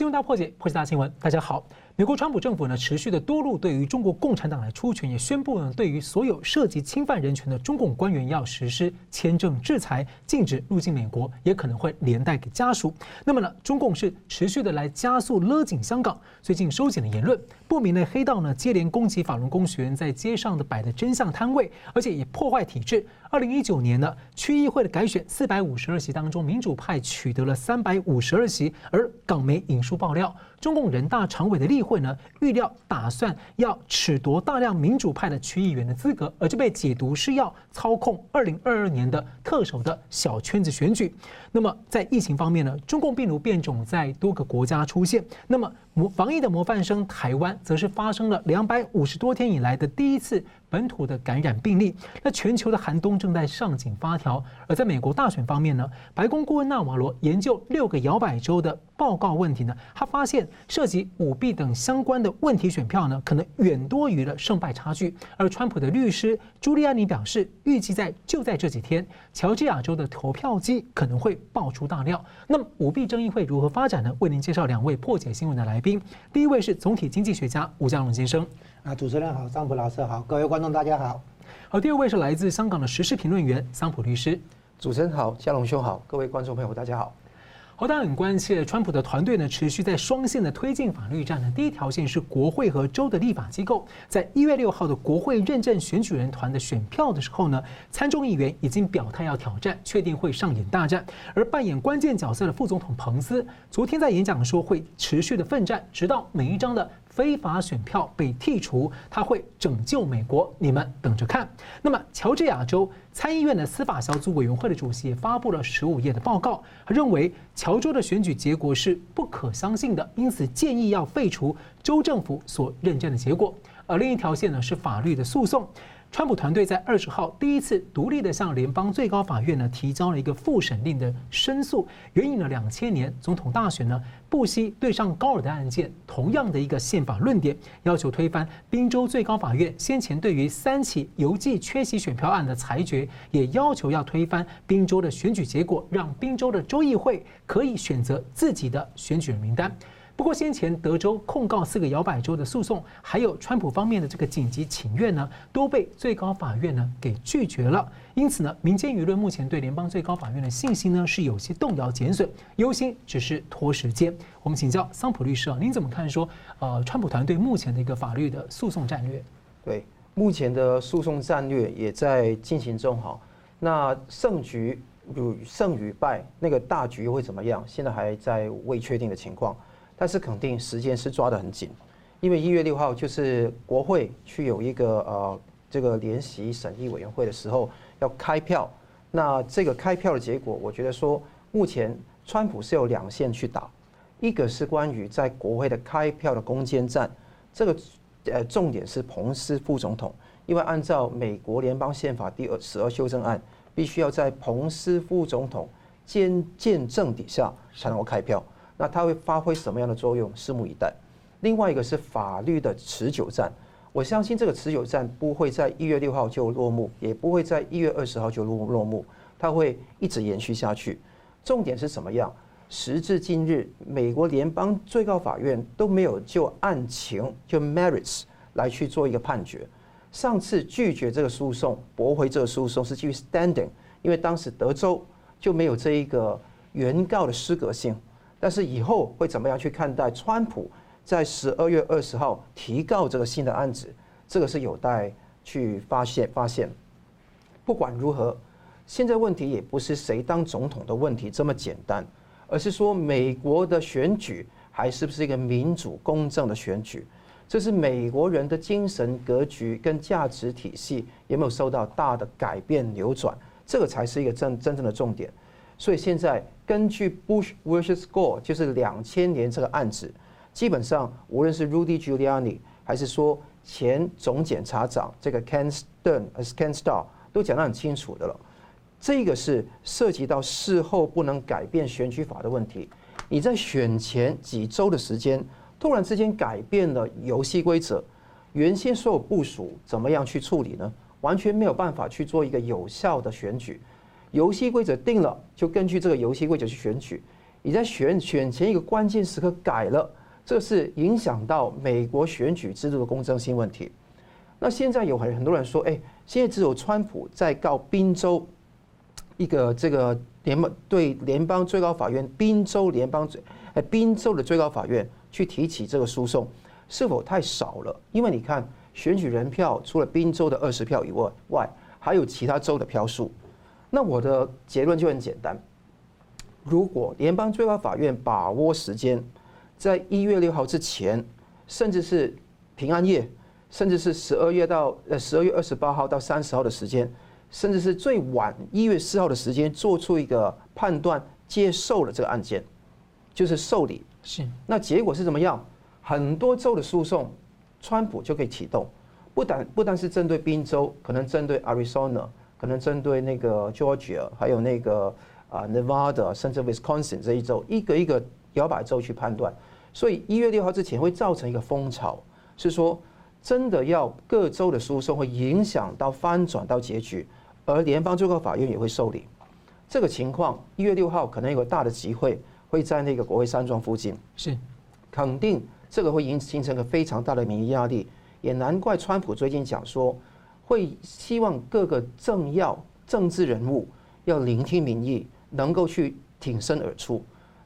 新闻大破解，破解大新闻。大家好，美国川普政府呢持续的多路对于中国共产党来出拳，也宣布呢对于所有涉及侵犯人权的中共官员要实施签证制裁，禁止入境美国，也可能会连带给家属。那么呢，中共是持续的来加速勒紧香港，最近收紧的言论，不明的黑道呢接连攻击法轮功学员在街上的摆的真相摊位，而且也破坏体制。二零一九年呢区议会的改选四百五十二席当中，民主派取得了三百五十二席，而港媒引述爆料，中共人大常委的例会呢，预料打算要褫夺大量民主派的区议员的资格，而这被解读是要操控二零二二年的特首的小圈子选举。那么在疫情方面呢，中共病毒变种在多个国家出现，那么模防疫的模范生台湾，则是发生了两百五十多天以来的第一次本土的感染病例。那全球的寒冬正在上紧发条，而在美国大选方面呢，白宫顾问纳瓦罗研究六个摇摆州的报告问题呢，他发现涉及舞弊等相关的问题选票呢，可能远多于了胜败差距。而川普的律师朱利安尼表示，预计在就在这几天，乔治亚州的投票机可能会爆出大料。那么舞弊争议会如何发展呢？为您介绍两位破解新闻的来宾。第一位是总体经济学家吴家龙先生。啊，主持人好，桑普老师好，各位观众大家好。好，第二位是来自香港的时事评论员桑普律师。主持人好，家龙兄好，各位观众朋友大家好。好，大很关切，川普的团队呢持续在双线的推进法律战呢。第一条线是国会和州的立法机构，在一月六号的国会认证选举人团的选票的时候呢，参众议员已经表态要挑战，确定会上演大战。而扮演关键角色的副总统彭斯，昨天在演讲说会持续的奋战，直到每一张的。非法选票被剔除，他会拯救美国，你们等着看。那么，乔治亚州参议院的司法小组委员会的主席发布了十五页的报告，他认为乔州的选举结果是不可相信的，因此建议要废除州政府所认证的结果。而另一条线呢，是法律的诉讼。川普团队在二十号第一次独立的向联邦最高法院呢提交了一个复审令的申诉，援引了两千年总统大选呢不惜对上高尔的案件同样的一个宪法论点，要求推翻宾州最高法院先前对于三起邮寄缺席选票案的裁决，也要求要推翻宾州的选举结果，让宾州的州议会可以选择自己的选举人名单。不过，先前德州控告四个摇摆州的诉讼，还有川普方面的这个紧急请愿呢，都被最高法院呢给拒绝了。因此呢，民间舆论目前对联邦最高法院的信心呢是有些动摇减损，忧心只是拖时间。我们请教桑普律师啊，您怎么看说呃，川普团队目前的一个法律的诉讼战略？对，目前的诉讼战略也在进行中哈。那胜局与胜与败，那个大局会怎么样？现在还在未确定的情况。但是肯定时间是抓得很紧，因为一月六号就是国会去有一个呃这个联席审议委员会的时候要开票，那这个开票的结果，我觉得说目前川普是有两线去打，一个是关于在国会的开票的攻坚战，这个呃重点是彭斯副总统，因为按照美国联邦宪法第二十二修正案，必须要在彭斯副总统监见证底下才能够开票。那它会发挥什么样的作用？拭目以待。另外一个是法律的持久战，我相信这个持久战不会在一月六号就落幕，也不会在一月二十号就落落幕，它会一直延续下去。重点是什么样？时至今日，美国联邦最高法院都没有就案情就 merits 来去做一个判决。上次拒绝这个诉讼，驳回这个诉讼是基于 standing，因为当时德州就没有这一个原告的失格性。但是以后会怎么样去看待川普在十二月二十号提告这个新的案子？这个是有待去发现发现。不管如何，现在问题也不是谁当总统的问题这么简单，而是说美国的选举还是不是一个民主公正的选举？这是美国人的精神格局跟价值体系有没有受到大的改变扭转？这个才是一个真真正的重点。所以现在根据 Bush versus Gore 就是两千年这个案子，基本上无论是 Rudy Giuliani 还是说前总检察长这个 Ken Stern 还是 Ken Starr 都讲得很清楚的了。这个是涉及到事后不能改变选举法的问题。你在选前几周的时间，突然之间改变了游戏规则，原先所有部署怎么样去处理呢？完全没有办法去做一个有效的选举。游戏规则定了，就根据这个游戏规则去选举。你在选选前一个关键时刻改了，这是影响到美国选举制度的公正性问题。那现在有很很多人说，哎，现在只有川普在告宾州一个这个联邦对联邦最高法院宾州联邦最哎宾州的最高法院去提起这个诉讼，是否太少了？因为你看选举人票除了宾州的二十票以外，外还有其他州的票数。那我的结论就很简单：如果联邦最高法院把握时间，在一月六号之前，甚至是平安夜，甚至是十二月到呃十二月二十八号到三十号的时间，甚至是最晚一月四号的时间，做出一个判断，接受了这个案件，就是受理。是。那结果是怎么样？很多州的诉讼，川普就可以启动，不但不但是针对宾州，可能针对 Arizona。可能针对那个 Georgia，还有那个啊 Nevada，甚至 Wisconsin 这一州，一个一个摇摆州去判断。所以一月六号之前会造成一个风潮，是说真的要各州的诉讼会影响到翻转到结局，而联邦最高法院也会受理。这个情况一月六号可能有个大的集会会在那个国会山庄附近，是肯定这个会形形成个非常大的民意压力，也难怪川普最近讲说。会希望各个政要、政治人物要聆听民意，能够去挺身而出。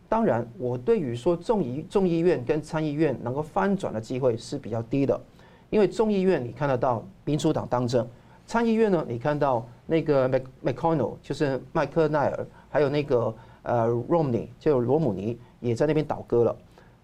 当然，我对于说众议众议院跟参议院能够翻转的机会是比较低的，因为众议院你看得到民主党当政，参议院呢，你看到那个 McConnell 就是麦克奈尔，还有那个呃 Romney 就罗姆尼也在那边倒戈了。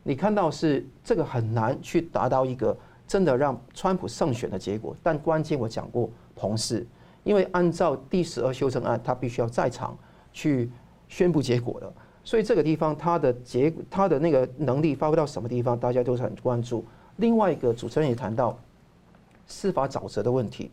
你看到是这个很难去达到一个。真的让川普胜选的结果，但关键我讲过，彭斯，因为按照第十二修正案，他必须要在场去宣布结果的，所以这个地方他的结他的那个能力发挥到什么地方，大家都是很关注。另外一个主持人也谈到司法沼泽的问题，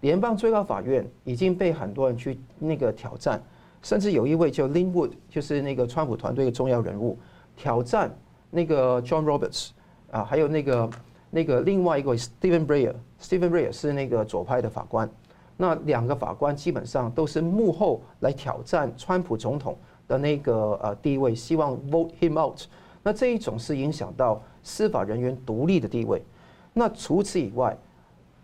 联邦最高法院已经被很多人去那个挑战，甚至有一位叫 Lin Wood，就是那个川普团队的重要人物，挑战那个 John Roberts 啊，还有那个。那个另外一个 Stephen Breyer，Stephen Breyer 是那个左派的法官。那两个法官基本上都是幕后来挑战川普总统的那个呃地位，希望 vote him out。那这一种是影响到司法人员独立的地位。那除此以外，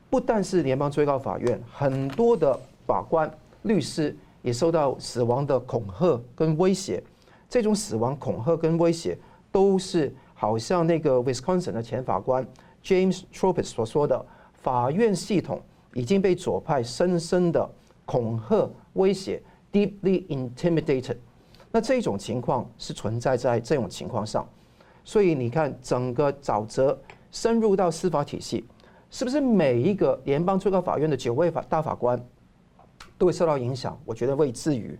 不但是联邦最高法院，很多的法官、律师也受到死亡的恐吓跟威胁。这种死亡恐吓跟威胁，都是好像那个 Wisconsin 的前法官。James t r o p i s 所说的，法院系统已经被左派深深的恐吓、威胁，deeply intimidated。那这种情况是存在在这种情况上，所以你看，整个沼泽深入到司法体系，是不是每一个联邦最高法院的九位法大法官都会受到影响？我觉得未至于，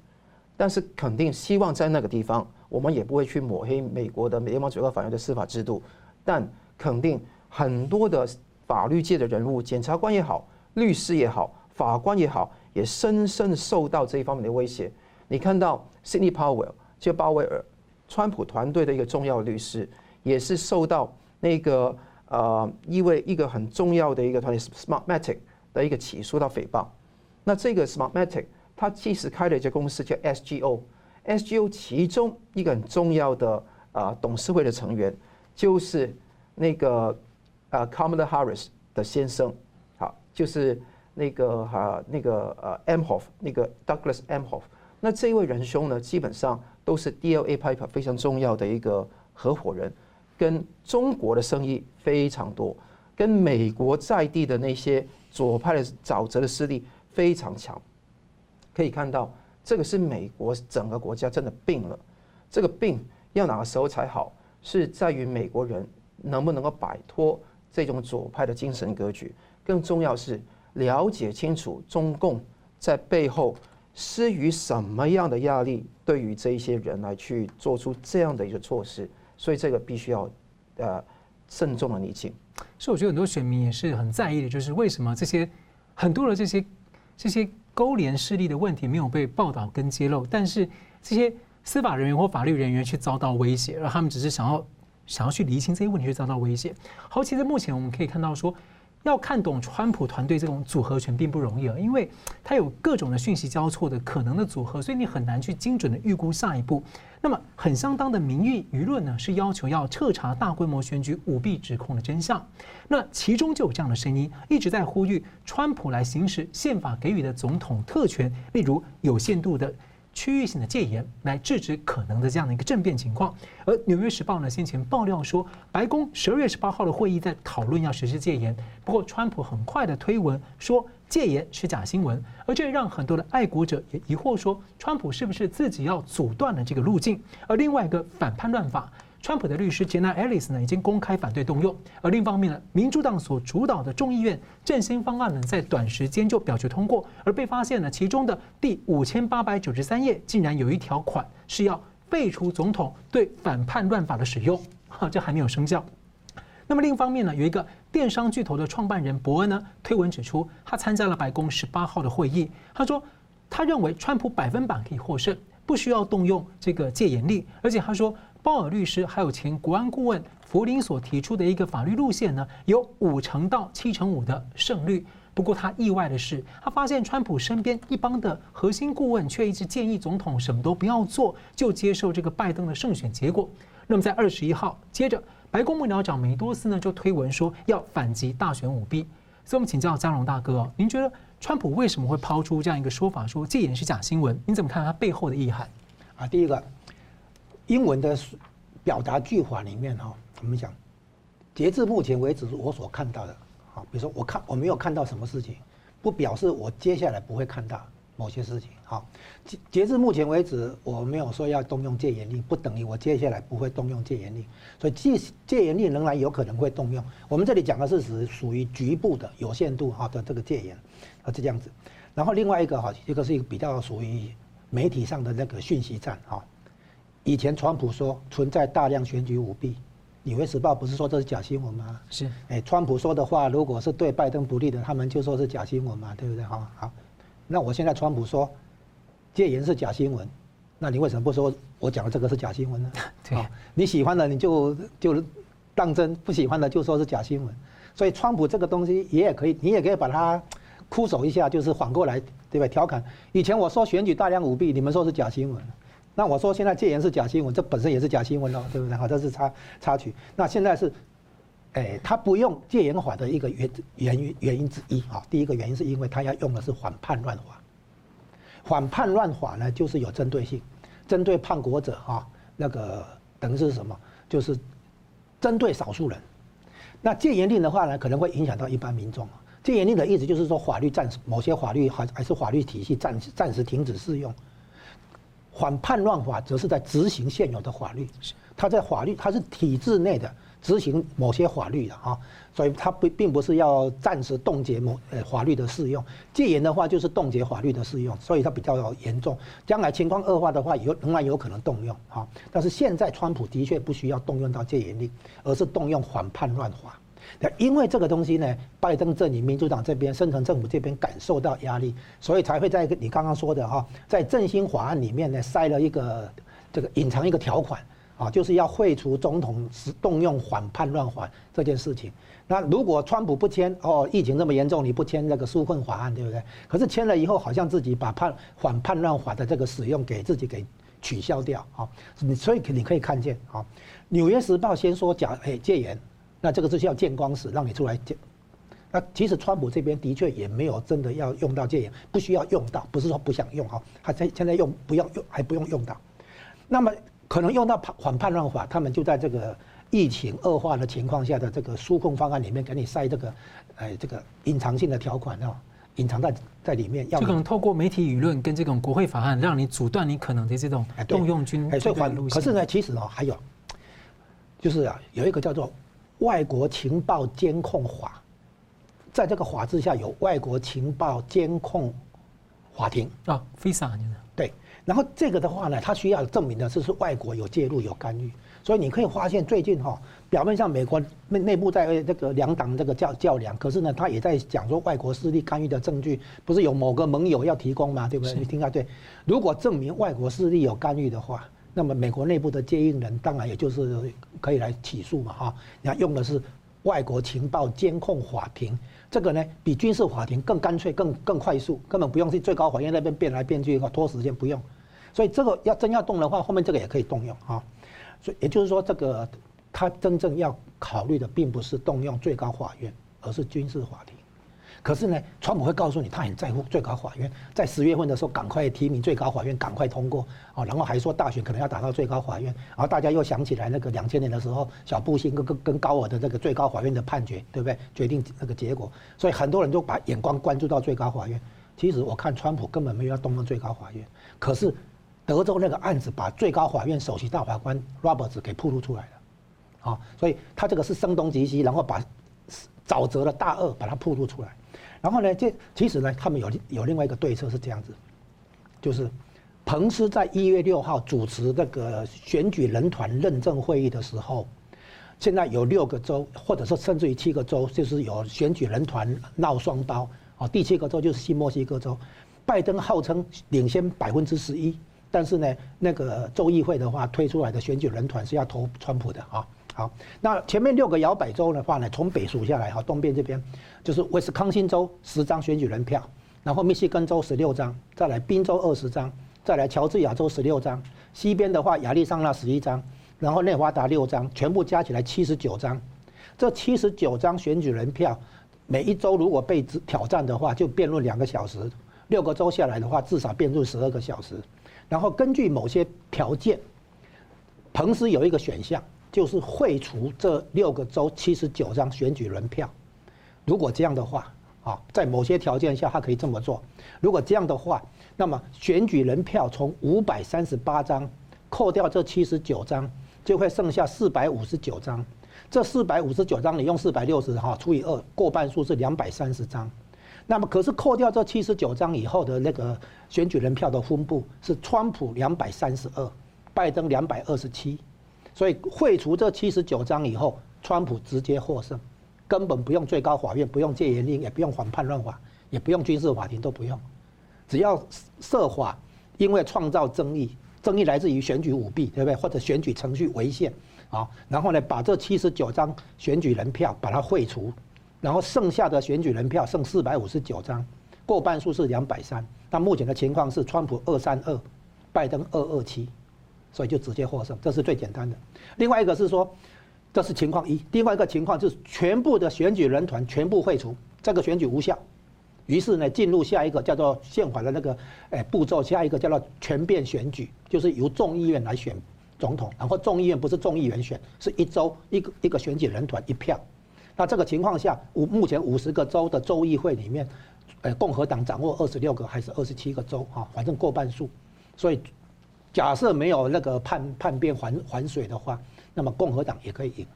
但是肯定希望在那个地方，我们也不会去抹黑美国的联邦最高法院的司法制度，但肯定。很多的法律界的人物，检察官也好，律师也好，法官也好，也深深受到这一方面的威胁。你看到 Sidney Powell 就鲍威尔，川普团队的一个重要律师，也是受到那个呃，因为一个很重要的一个团体 Smartmatic 的一个起诉到诽谤。那这个 Smartmatic 他其实开了一家公司叫 SGO，SGO 其中一个很重要的啊、呃、董事会的成员就是那个。啊，Kamala Harris 的先生，好，就是那个哈那个呃 Emhoff 那个 Douglas Emhoff，那这位仁兄呢，基本上都是 DLA Piper 非常重要的一个合伙人，跟中国的生意非常多，跟美国在地的那些左派的沼泽的势力非常强，可以看到这个是美国整个国家真的病了，这个病要哪个时候才好，是在于美国人能不能够摆脱。这种左派的精神格局，更重要是了解清楚中共在背后施予什么样的压力，对于这一些人来去做出这样的一个措施，所以这个必须要呃慎重的厘清。所以我觉得很多选民也是很在意的，就是为什么这些很多的这些这些勾连势力的问题没有被报道跟揭露，但是这些司法人员或法律人员却遭到威胁，而他们只是想要。想要去厘清这些问题，就遭到威胁。好，其实目前我们可以看到说，要看懂川普团队这种组合拳并不容易啊，因为它有各种的讯息交错的可能的组合，所以你很难去精准的预估下一步。那么很相当的民意舆论呢，是要求要彻查大规模选举舞弊指控的真相。那其中就有这样的声音，一直在呼吁川普来行使宪法给予的总统特权，例如有限度的。区域性的戒严来制止可能的这样的一个政变情况，而《纽约时报》呢先前爆料说，白宫十二月十八号的会议在讨论要实施戒严，不过川普很快的推文说戒严是假新闻，而这也让很多的爱国者也疑惑说，川普是不是自己要阻断了这个路径？而另外一个反叛乱法。川普的律师杰娜·爱丽丝呢，已经公开反对动用。而另一方面呢，民主党所主导的众议院振兴方案呢，在短时间就表决通过。而被发现呢，其中的第五千八百九十三页竟然有一条款是要废除总统对反叛乱法的使用，哈，这还没有生效。那么另一方面呢，有一个电商巨头的创办人伯恩呢，推文指出，他参加了白宫十八号的会议，他说，他认为川普百分百可以获胜，不需要动用这个戒严令，而且他说。鲍尔律师还有前国安顾问弗林所提出的一个法律路线呢，有五成到七成五的胜率。不过他意外的是，他发现川普身边一帮的核心顾问却一直建议总统什么都不要做，就接受这个拜登的胜选结果。那么在二十一号，接着白宫幕僚长梅多斯呢就推文说要反击大选舞弊。所以我们请教佳龙大哥，您觉得川普为什么会抛出这样一个说法，说戒严是假新闻？您怎么看他背后的意涵？啊，第一个。英文的表达句法里面哈，我们讲，截至目前为止，我所看到的，啊，比如说我看我没有看到什么事情，不表示我接下来不会看到某些事情。好，截截至目前为止，我没有说要动用戒严令，不等于我接下来不会动用戒严令。所以戒戒严令仍然有可能会动用。我们这里讲的是属属于局部的有限度哈的这个戒严，啊，是这样子。然后另外一个哈，这个是一个比较属于媒体上的那个讯息战哈。以前川普说存在大量选举舞弊，《纽约时报》不是说这是假新闻吗？是，哎，川普说的话如果是对拜登不利的，他们就说是假新闻嘛，对不对？好，好，那我现在川普说戒严是假新闻，那你为什么不说我讲的这个是假新闻呢？对，你喜欢的你就就当真，不喜欢的就说是假新闻。所以川普这个东西也也可以，你也可以把它哭手一下，就是反过来，对吧？调侃，以前我说选举大量舞弊，你们说是假新闻。那我说现在戒严是假新闻，这本身也是假新闻哦，对不对？好，这是插插曲。那现在是，哎，他不用戒严法的一个原原原因之一啊。第一个原因是因为他要用的是反叛乱法。反叛乱法呢，就是有针对性，针对叛国者啊，那个等于是什么？就是针对少数人。那戒严令的话呢，可能会影响到一般民众。戒严令的意思就是说，法律暂时某些法律还还是法律体系暂时暂时停止适用。反叛乱法则是在执行现有的法律，它在法律，它是体制内的执行某些法律的啊，所以它不并不是要暂时冻结某呃法律的适用。戒严的话就是冻结法律的适用，所以它比较严重。将来情况恶化的话，有仍然有可能动用啊。但是现在川普的确不需要动用到戒严令，而是动用反叛乱法。那因为这个东西呢，拜登阵营、民主党这边、深层政府这边感受到压力，所以才会在你刚刚说的哈，在振兴法案里面呢塞了一个这个隐藏一个条款啊，就是要废除总统是动用反叛乱法这件事情。那如果川普不签哦，疫情这么严重，你不签那个纾困法案，对不对？可是签了以后，好像自己把叛反叛乱法的这个使用给自己给取消掉啊。你所以你可以看见啊，《纽约时报》先说假哎戒严。那这个是要见光死，让你出来见。那其实川普这边的确也没有真的要用到戒严，不需要用到，不是说不想用哈，他现现在用不要用还不用用到。那么可能用到反叛乱法，他们就在这个疫情恶化的情况下的这个纾控方案里面给你塞这个，哎，这个隐藏性的条款啊，隐藏在在里面。要就可能透过媒体舆论跟这种国会法案，让你阻断你可能的这种动用军队的路线。可是呢，其实哦还有，就是啊有一个叫做。外国情报监控法，在这个法制下有外国情报监控法庭啊，FISA 对，然后这个的话呢，它需要证明的是是外国有介入有干预，所以你可以发现最近哈，表面上美国内内部在这个两党这个较较量，可是呢，他也在讲说外国势力干预的证据不是有某个盟友要提供吗？对不对？你听下对，如果证明外国势力有干预的话。那么美国内部的接应人当然也就是可以来起诉嘛哈，你看用的是外国情报监控法庭，这个呢比军事法庭更干脆、更更快速，根本不用去最高法院那边变来变去，拖时间不用。所以这个要真要动的话，后面这个也可以动用啊。所以也就是说，这个他真正要考虑的，并不是动用最高法院，而是军事法庭。可是呢，川普会告诉你，他很在乎最高法院，在十月份的时候赶快提名最高法院，赶快通过啊，然后还说大选可能要打到最高法院，然后大家又想起来那个两千年的时候，小布希跟跟跟高尔的这个最高法院的判决，对不对？决定那个结果，所以很多人就把眼光关注到最高法院。其实我看川普根本没有要动用最高法院，可是德州那个案子把最高法院首席大法官 Roberts 给曝露出来了，啊，所以他这个是声东击西，然后把沼泽的大鳄把它曝露出来。然后呢，这其实呢，他们有有另外一个对策是这样子，就是彭斯在一月六号主持这个选举人团认证会议的时候，现在有六个州，或者说甚至于七个州，就是有选举人团闹双刀啊。第七个州就是新墨西哥州，拜登号称领先百分之十一，但是呢，那个州议会的话推出来的选举人团是要投川普的啊。好，那前面六个摇摆州的话呢，从北数下来哈，东边这边就是威斯康星州十张选举人票，然后密西根州十六张，再来宾州二十张，再来乔治亚州十六张，西边的话亚利桑那十一张，然后内华达六张，全部加起来七十九张。这七十九张选举人票，每一州如果被挑战的话，就辩论两个小时；六个州下来的话，至少辩论十二个小时。然后根据某些条件，彭斯有一个选项。就是废除这六个州七十九张选举人票，如果这样的话，啊，在某些条件下他可以这么做。如果这样的话，那么选举人票从五百三十八张扣掉这七十九张，就会剩下四百五十九张。这四百五十九张你用四百六十哈除以二，过半数是两百三十张。那么可是扣掉这七十九张以后的那个选举人票的分布是川普两百三十二，拜登两百二十七。所以废除这七十九张以后，川普直接获胜，根本不用最高法院，不用戒严令，也不用反叛乱法，也不用军事法庭，都不用，只要设法，因为创造争议，争议来自于选举舞弊，对不对？或者选举程序违宪，啊，然后呢，把这七十九张选举人票把它废除，然后剩下的选举人票剩四百五十九张，过半数是两百三，那目前的情况是川普二三二，拜登二二七。所以就直接获胜，这是最简单的。另外一个是说，这是情况一；另外一个情况就是全部的选举人团全部废除，这个选举无效。于是呢，进入下一个叫做宪法的那个诶步骤，下一个叫做全变选举，就是由众议院来选总统。然后众议院不是众议员选，是一州一个一个选举人团一票。那这个情况下，五目前五十个州的州议会里面，诶共和党掌握二十六个还是二十七个州啊？反正过半数，所以。假设没有那个叛叛变还还水的话，那么共和党也可以赢。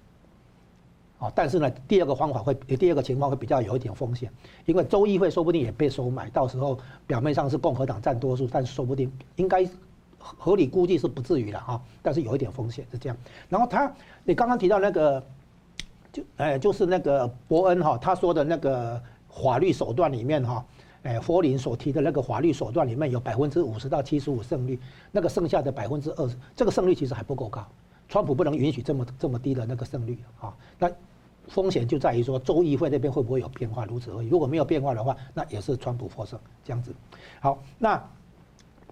啊，但是呢，第二个方法会，第二个情况会比较有一点风险，因为州议会说不定也被收买，到时候表面上是共和党占多数，但是说不定应该合理估计是不至于了哈，但是有一点风险是这样。然后他，你刚刚提到那个，就哎，就是那个伯恩哈，他说的那个法律手段里面哈。哎，佛林所提的那个法律手段里面有百分之五十到七十五胜率，那个剩下的百分之二十，这个胜率其实还不够高。川普不能允许这么这么低的那个胜率啊。那风险就在于说，州议会那边会不会有变化，如此而已。如果没有变化的话，那也是川普获胜这样子。好，那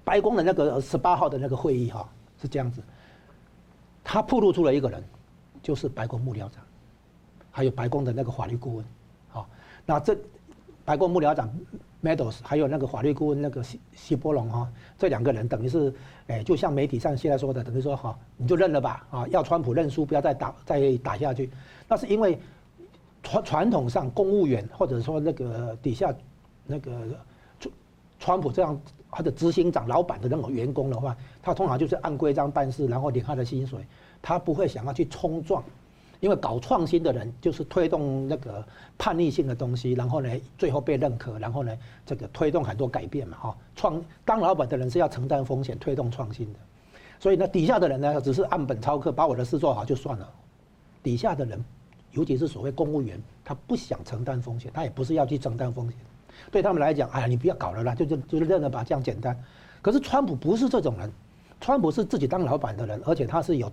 白宫的那个十八号的那个会议哈是这样子，他曝露出了一个人，就是白宫幕僚长，还有白宫的那个法律顾问。好，那这白宫幕僚长。Meadows 还有那个法律顾问那个希希波龙哈，这两个人等于是，哎，就像媒体上现在说的，等于说哈，你就认了吧啊，要川普认输，不要再打再打下去。那是因为传传统上公务员或者说那个底下那个川川普这样他的执行长、老板的那种员工的话，他通常就是按规章办事，然后领他的薪水，他不会想要去冲撞。因为搞创新的人就是推动那个叛逆性的东西，然后呢，最后被认可，然后呢，这个推动很多改变嘛，哈，创当老板的人是要承担风险，推动创新的，所以呢，底下的人呢，只是按本操课，把我的事做好就算了。底下的人，尤其是所谓公务员，他不想承担风险，他也不是要去承担风险，对他们来讲，哎呀，你不要搞了啦，就就就认了吧，这样简单。可是川普不是这种人，川普是自己当老板的人，而且他是有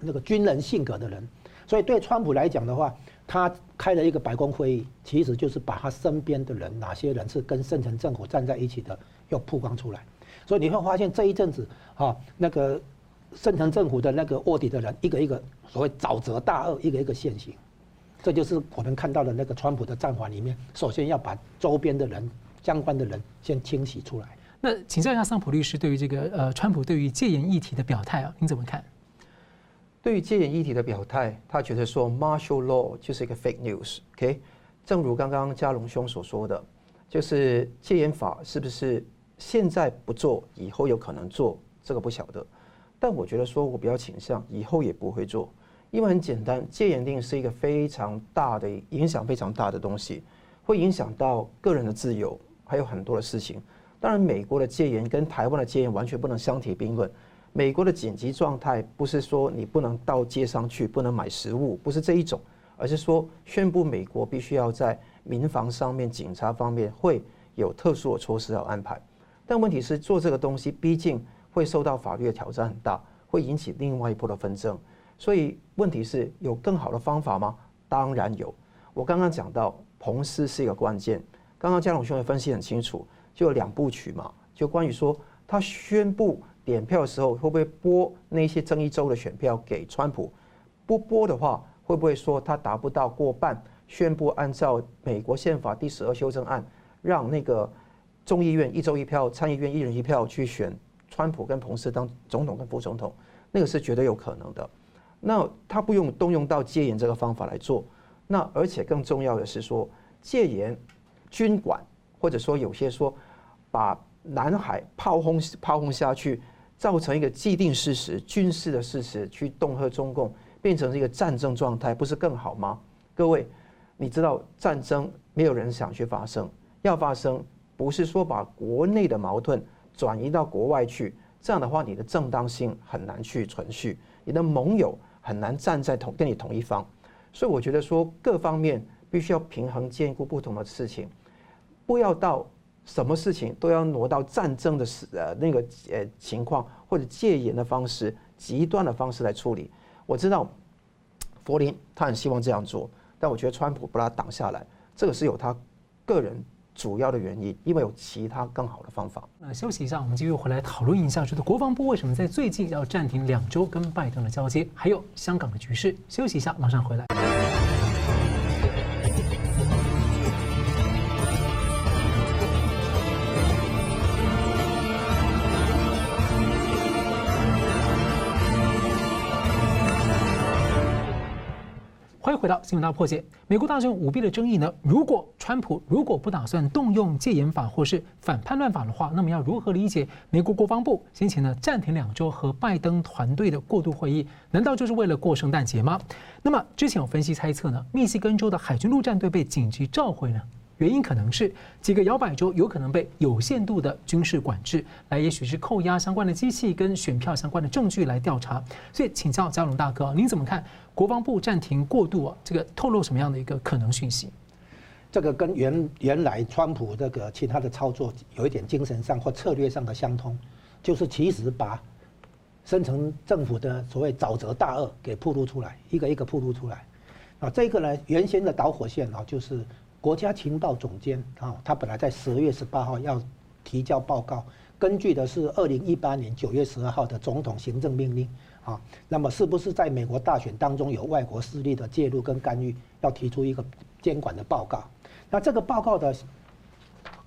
那个军人性格的人。所以对川普来讲的话，他开了一个白宫会议，其实就是把他身边的人，哪些人是跟深层政府站在一起的，要曝光出来。所以你会发现这一阵子，哈，那个深层政府的那个卧底的人，一个一个所谓沼泽大鳄，一个一个现形。这就是我们看到的那个川普的战法里面，首先要把周边的人、相关的人先清洗出来。那请教一下桑普律师，对于这个呃，川普对于戒严议题的表态啊，您怎么看？对于戒严议题的表态，他觉得说 martial law 就是一个 fake news。OK，正如刚刚嘉隆兄所说的，就是戒严法是不是现在不做，以后有可能做，这个不晓得。但我觉得说，我比较倾向以后也不会做，因为很简单，戒严令是一个非常大的影响，非常大的东西，会影响到个人的自由，还有很多的事情。当然，美国的戒严跟台湾的戒严完全不能相提并论。美国的紧急状态不是说你不能到街上去，不能买食物，不是这一种，而是说宣布美国必须要在民防上面、警察方面会有特殊的措施要安排。但问题是做这个东西，毕竟会受到法律的挑战很大，会引起另外一波的纷争。所以问题是有更好的方法吗？当然有。我刚刚讲到彭斯是一个关键，刚刚佳龙兄也分析很清楚，就有两部曲嘛，就关于说他宣布。点票的时候会不会拨那些争议州的选票给川普？不拨的话，会不会说他达不到过半？宣布按照美国宪法第十二修正案，让那个众议院一周一票，参议院一人一票去选川普跟彭斯当总统跟副总统？那个是绝对有可能的。那他不用动用到戒严这个方法来做。那而且更重要的是说，戒严军管，或者说有些说把南海炮轰炮轰下去。造成一个既定事实、军事的事实，去恫吓中共，变成一个战争状态，不是更好吗？各位，你知道战争没有人想去发生，要发生不是说把国内的矛盾转移到国外去，这样的话你的正当性很难去存续，你的盟友很难站在同跟你同一方，所以我觉得说各方面必须要平衡兼顾不同的事情，不要到。什么事情都要挪到战争的时呃那个呃情况或者戒严的方式、极端的方式来处理。我知道佛林他很希望这样做，但我觉得川普把他挡下来，这个是有他个人主要的原因，因为有其他更好的方法。那休息一下，我们继续回来讨论一下，就是国防部为什么在最近要暂停两周跟拜登的交接，还有香港的局势。休息一下，马上回来。回到新闻大破解。美国大选舞弊的争议呢？如果川普如果不打算动用戒严法或是反叛乱法的话，那么要如何理解美国国防部先前呢暂停两周和拜登团队的过渡会议？难道就是为了过圣诞节吗？那么之前有分析猜测呢，密西根州的海军陆战队被紧急召回呢？原因可能是几个摇摆州有可能被有限度的军事管制，来也许是扣押相关的机器跟选票相关的证据来调查。所以请教佳龙大哥，您怎么看国防部暂停过渡啊？这个透露什么样的一个可能讯息？这个跟原原来川普这个其他的操作有一点精神上或策略上的相通，就是其实把深层政府的所谓沼泽大鳄给暴露出来，一个一个暴露出来。啊，这个呢，原先的导火线啊，就是。国家情报总监啊，他本来在十月十八号要提交报告，根据的是二零一八年九月十二号的总统行政命令啊。那么是不是在美国大选当中有外国势力的介入跟干预，要提出一个监管的报告？那这个报告的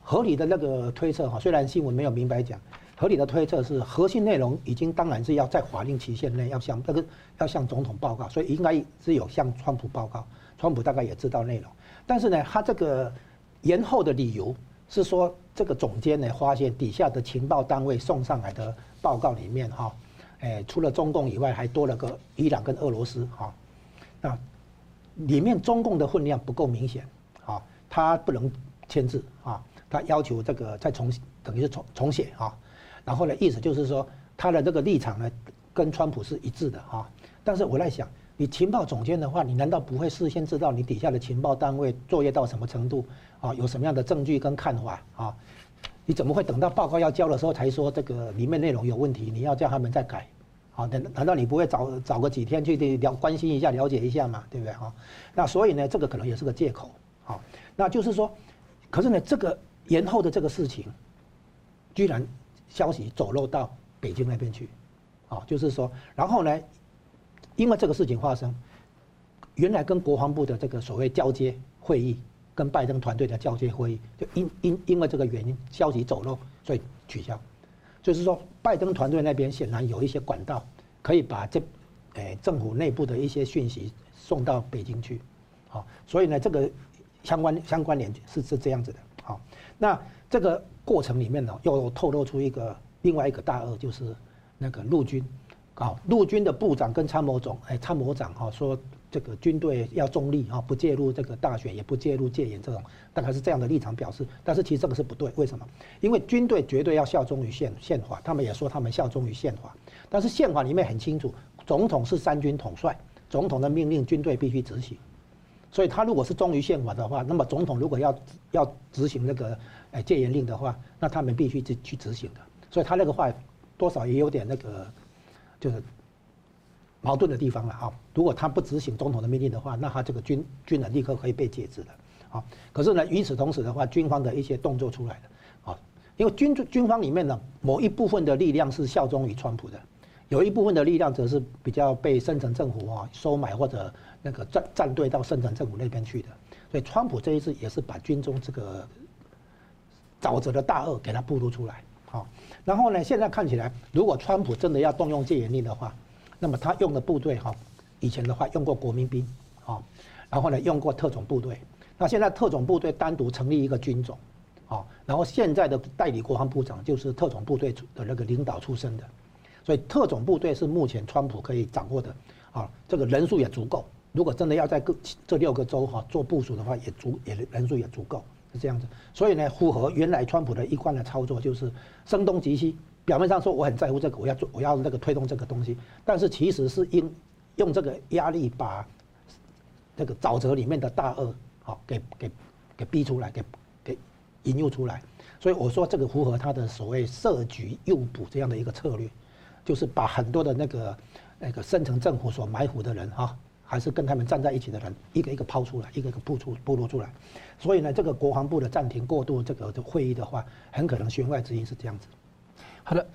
合理的那个推测哈，虽然新闻没有明白讲，合理的推测是核心内容已经当然是要在法定期限内要向这个要向总统报告，所以应该是有向川普报告，川普大概也知道内容。但是呢，他这个延后的理由是说，这个总监呢发现底下的情报单位送上来的报告里面哈，诶，除了中共以外，还多了个伊朗跟俄罗斯哈，那里面中共的分量不够明显啊，他不能签字啊，他要求这个再重等于是重重写啊，然后呢，意思就是说他的这个立场呢跟川普是一致的啊，但是我在想。你情报总监的话，你难道不会事先知道你底下的情报单位作业到什么程度啊？有什么样的证据跟看法啊？你怎么会等到报告要交的时候才说这个里面内容有问题？你要叫他们再改，好，难难道你不会找找个几天去了关心一下、了解一下嘛？对不对？哈，那所以呢，这个可能也是个借口。好，那就是说，可是呢，这个延后的这个事情，居然消息走漏到北京那边去，啊，就是说，然后呢，因为这个事情发生，原来跟国防部的这个所谓交接会议，跟拜登团队的交接会议，就因因因为这个原因，消息走漏，所以取消。就是说，拜登团队那边显然有一些管道，可以把这，诶政府内部的一些讯息送到北京去，好，所以呢，这个相关相关联是是这样子的，好，那这个过程里面呢，又透露出一个另外一个大恶，就是那个陆军，啊，陆军的部长跟参谋总，诶参谋长哈说。这个军队要中立啊，不介入这个大选，也不介入戒严这种，大概是这样的立场表示。但是其实这个是不对，为什么？因为军队绝对要效忠于宪宪法，他们也说他们效忠于宪法。但是宪法里面很清楚，总统是三军统帅，总统的命令军队必须执行。所以他如果是忠于宪法的话，那么总统如果要要执行那个诶戒严令的话，那他们必须去去执行的。所以他那个话多少也有点那个，就是。矛盾的地方了啊！如果他不执行总统的命令的话，那他这个军军人立刻可以被解职的啊。可是呢，与此同时的话，军方的一些动作出来了啊，因为军军方里面呢，某一部分的力量是效忠于川普的，有一部分的力量则是比较被深层政府啊收买或者那个站站队到深层政府那边去的。所以，川普这一次也是把军中这个沼泽的大恶给他暴露出来啊。然后呢，现在看起来，如果川普真的要动用戒严令的话，那么他用的部队哈，以前的话用过国民兵，啊，然后呢用过特种部队，那现在特种部队单独成立一个军种，啊，然后现在的代理国防部长就是特种部队的那个领导出身的，所以特种部队是目前川普可以掌握的，啊，这个人数也足够，如果真的要在各这六个州哈做部署的话，也足也人数也足够，是这样子，所以呢符合原来川普的一贯的操作，就是声东击西。表面上说我很在乎这个，我要做，我要那个推动这个东西，但是其实是用用这个压力把这个沼泽里面的大鳄好给给给逼出来，给给引诱出来。所以我说这个符合他的所谓设局诱捕这样的一个策略，就是把很多的那个那个深层政府所埋伏的人哈，还是跟他们站在一起的人，一个一个抛出来，一个一个曝出暴露出来。所以呢，这个国防部的暂停过渡这个的会议的话，很可能弦外之音是这样子。好的，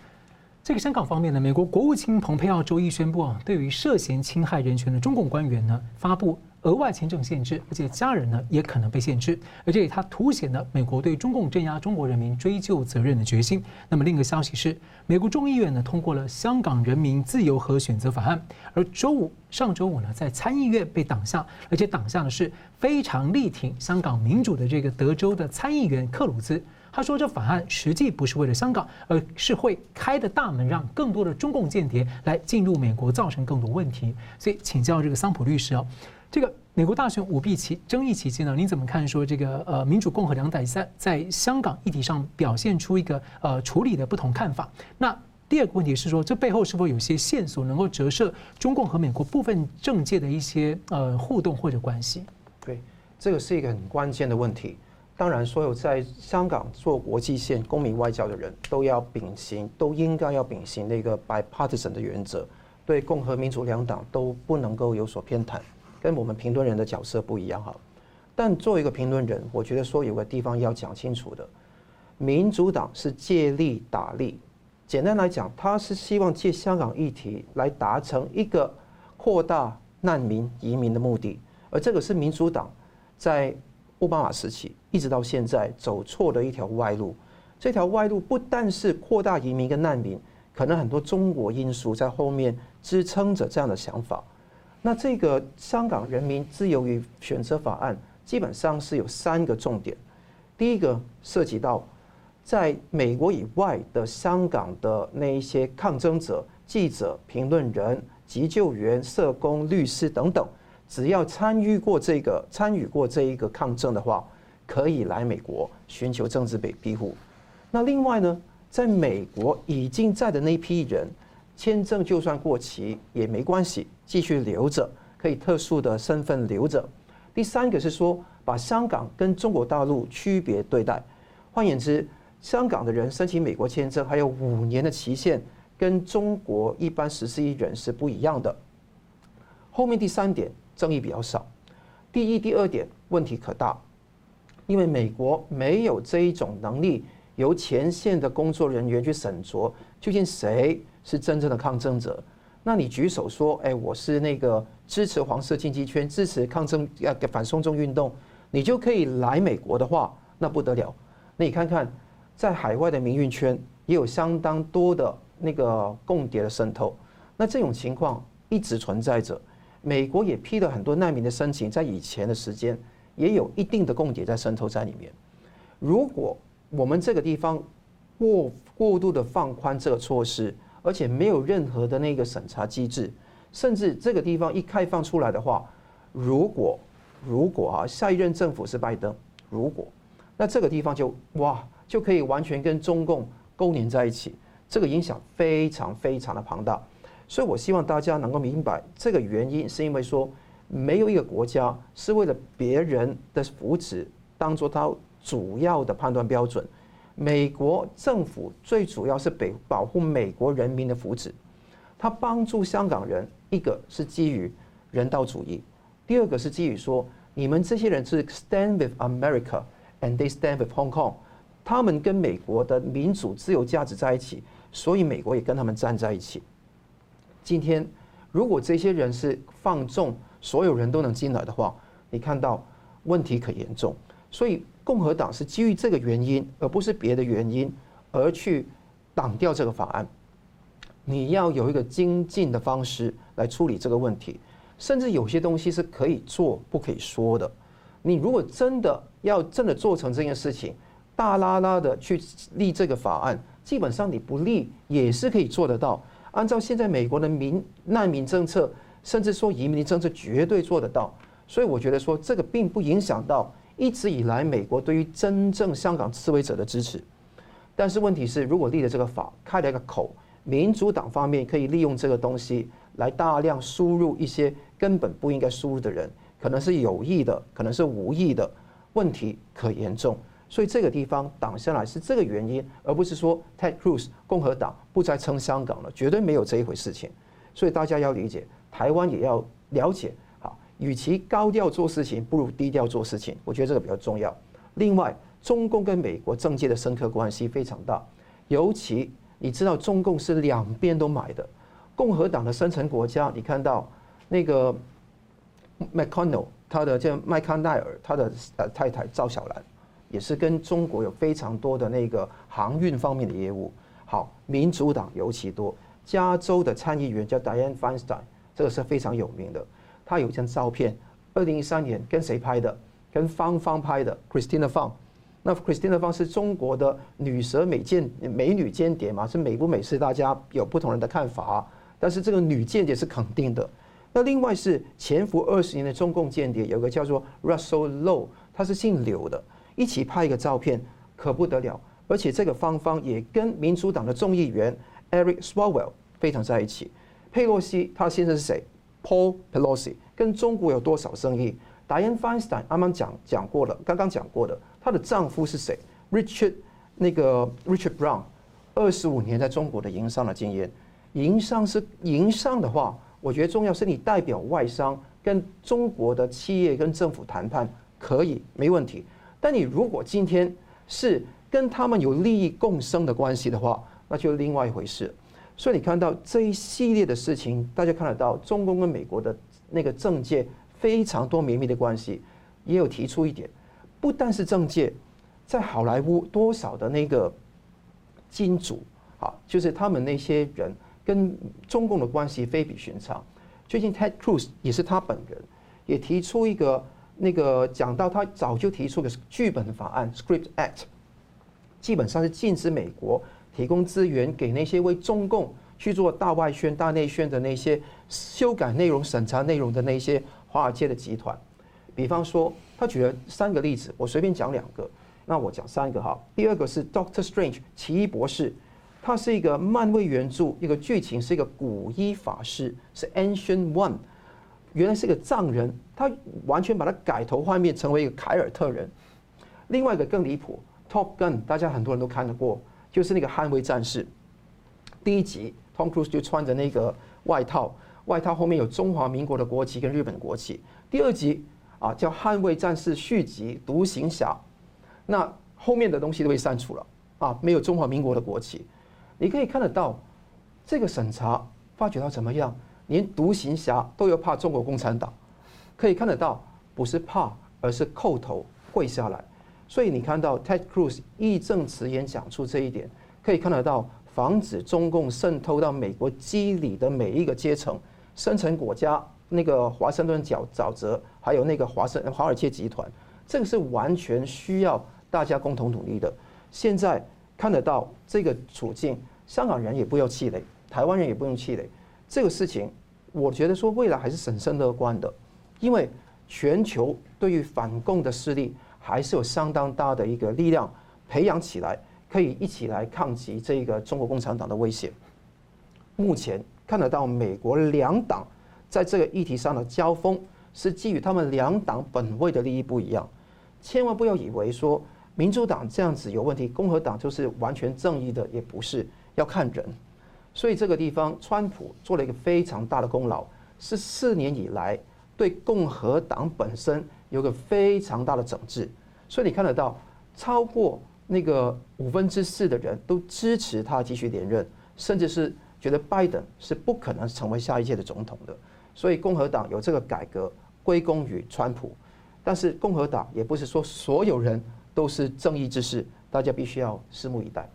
这个香港方面呢，美国国务卿蓬佩奥周一宣布啊，对于涉嫌侵害人权的中共官员呢，发布额外签证限制，而且家人呢也可能被限制，而且它凸显了美国对中共镇压中国人民追究责任的决心。那么另一个消息是，美国众议院呢通过了《香港人民自由和选择法案》，而周五上周五呢在参议院被挡下，而且挡下的是非常力挺香港民主的这个德州的参议员克鲁兹。他说：“这法案实际不是为了香港，而是会开的大门，让更多的中共间谍来进入美国，造成更多问题。所以，请教这个桑普律师哦，这个美国大选舞弊期争议期间呢，您怎么看？说这个呃，民主共和两党在在香港议题上表现出一个呃处理的不同看法。那第二个问题是说，这背后是否有些线索能够折射中共和美国部分政界的一些呃互动或者关系？对，这个是一个很关键的问题。”当然，所有在香港做国际线公民外交的人都要秉行，都应该要秉行那个 bipartisan 的原则，对共和民主两党都不能够有所偏袒，跟我们评论人的角色不一样哈。但作为一个评论人，我觉得说有个地方要讲清楚的，民主党是借力打力，简单来讲，他是希望借香港议题来达成一个扩大难民移民的目的，而这个是民主党在。奥巴马时期一直到现在走错的一条歪路，这条歪路不但是扩大移民跟难民，可能很多中国因素在后面支撑着这样的想法。那这个香港人民自由与选择法案基本上是有三个重点，第一个涉及到在美国以外的香港的那一些抗争者、记者、评论人、急救员、社工、律师等等。只要参与过这个参与过这一个抗争的话，可以来美国寻求政治庇庇护。那另外呢，在美国已经在的那批人，签证就算过期也没关系，继续留着，可以特殊的身份留着。第三个是说，把香港跟中国大陆区别对待。换言之，香港的人申请美国签证还有五年的期限，跟中国一般十四亿人是不一样的。后面第三点争议比较少，第一、第二点问题可大，因为美国没有这一种能力，由前线的工作人员去审酌究竟谁是真正的抗争者。那你举手说，哎，我是那个支持黄色经济圈、支持抗争呃反送中运动，你就可以来美国的话，那不得了。那你看看，在海外的民运圈也有相当多的那个共谍的渗透，那这种情况一直存在着。美国也批了很多难民的申请，在以前的时间也有一定的共谍在渗透在里面。如果我们这个地方过过度的放宽这个措施，而且没有任何的那个审查机制，甚至这个地方一开放出来的话，如果如果啊下一任政府是拜登，如果那这个地方就哇就可以完全跟中共勾连在一起，这个影响非常非常的庞大。所以，我希望大家能够明白这个原因，是因为说，没有一个国家是为了别人的福祉当做它主要的判断标准。美国政府最主要是保保护美国人民的福祉，它帮助香港人，一个是基于人道主义，第二个是基于说，你们这些人是 stand with America and they stand with Hong Kong，他们跟美国的民主自由价值在一起，所以美国也跟他们站在一起。今天，如果这些人是放纵所有人都能进来的话，你看到问题可严重。所以共和党是基于这个原因，而不是别的原因，而去挡掉这个法案。你要有一个精进的方式来处理这个问题，甚至有些东西是可以做不可以说的。你如果真的要真的做成这件事情，大剌剌的去立这个法案，基本上你不立也是可以做得到。按照现在美国的民难民政策，甚至说移民政策，绝对做得到。所以我觉得说这个并不影响到一直以来美国对于真正香港示威者的支持。但是问题是，如果立了这个法，开了一个口，民主党方面可以利用这个东西来大量输入一些根本不应该输入的人，可能是有意的，可能是无意的，问题可严重。所以这个地方挡下来是这个原因，而不是说 Ted Cruz 共和党不再撑香港了，绝对没有这一回事情。所以大家要理解，台湾也要了解。好，与其高调做事情，不如低调做事情。我觉得这个比较重要。另外，中共跟美国政界的深刻关系非常大，尤其你知道中共是两边都买的。共和党的深层国家，你看到那个 McConnell 他的叫麦康奈尔，他的呃太太赵小兰。也是跟中国有非常多的那个航运方面的业务。好，民主党尤其多。加州的参议员叫 Dianne Feinstein，这个是非常有名的。他有一张照片，二零一三年跟谁拍的？跟芳芳拍的，Christina Fang。那 Christina Fang 是中国的女蛇美间美女间谍嘛？是美不美是大家有不同人的看法。但是这个女间谍是肯定的。那另外是潜伏二十年的中共间谍，有个叫做 Russell Low，他是姓刘的。一起拍一个照片，可不得了。而且这个芳芳也跟民主党的众议员 Eric Swalwell 非常在一起。佩洛西他先生是谁？Paul Pelosi 跟中国有多少生意？Dianne Feinstein 刚刚讲讲过了，刚刚讲过的，她的丈夫是谁？Richard 那个 Richard Brown，二十五年在中国的营商的经验。营商是营商的话，我觉得重要是你代表外商跟中国的企业跟政府谈判可以没问题。但你如果今天是跟他们有利益共生的关系的话，那就另外一回事。所以你看到这一系列的事情，大家看得到中共跟美国的那个政界非常多绵密的关系，也有提出一点，不但是政界，在好莱坞多少的那个金主啊，就是他们那些人跟中共的关系非比寻常。最近 Ted Cruz 也是他本人也提出一个。那个讲到他早就提出的剧本法案 （Script Act），基本上是禁止美国提供资源给那些为中共去做大外宣、大内宣的那些修改内容、审查内容的那些华尔街的集团。比方说，他举了三个例子，我随便讲两个。那我讲三个哈。第二个是 Doctor Strange 奇异博士，他是一个漫威原著，一个剧情是一个古一法师，是 Ancient One。原来是个藏人，他完全把他改头换面，成为一个凯尔特人。另外一个更离谱，Top Gun，大家很多人都看得过，就是那个捍卫战士。第一集，Tom Cruise 就穿着那个外套，外套后面有中华民国的国旗跟日本国旗。第二集啊叫《捍卫战士》续集《独行侠》，那后面的东西都被删除了啊，没有中华民国的国旗。你可以看得到这个审查发觉到怎么样，连独行侠都要怕中国共产党，可以看得到不是怕，而是叩头跪下来。所以你看到 Ted Cruz 义正辞严讲出这一点，可以看得到防止中共渗透到美国基里的每一个阶层、深层国家，那个华盛顿角沼泽，还有那个华盛华尔街集团，这个是完全需要大家共同努力的。现在看得到这个处境，香港人也不要气馁，台湾人也不用气馁。这个事情，我觉得说未来还是审慎乐观的，因为全球对于反共的势力。还是有相当大的一个力量培养起来，可以一起来抗击这个中国共产党的威胁。目前看得到美国两党在这个议题上的交锋，是基于他们两党本位的利益不一样。千万不要以为说民主党这样子有问题，共和党就是完全正义的，也不是，要看人。所以这个地方，川普做了一个非常大的功劳，是四年以来对共和党本身。有个非常大的整治，所以你看得到，超过那个五分之四的人都支持他继续连任，甚至是觉得拜登是不可能成为下一届的总统的。所以共和党有这个改革归功于川普，但是共和党也不是说所有人都是正义之士，大家必须要拭目以待。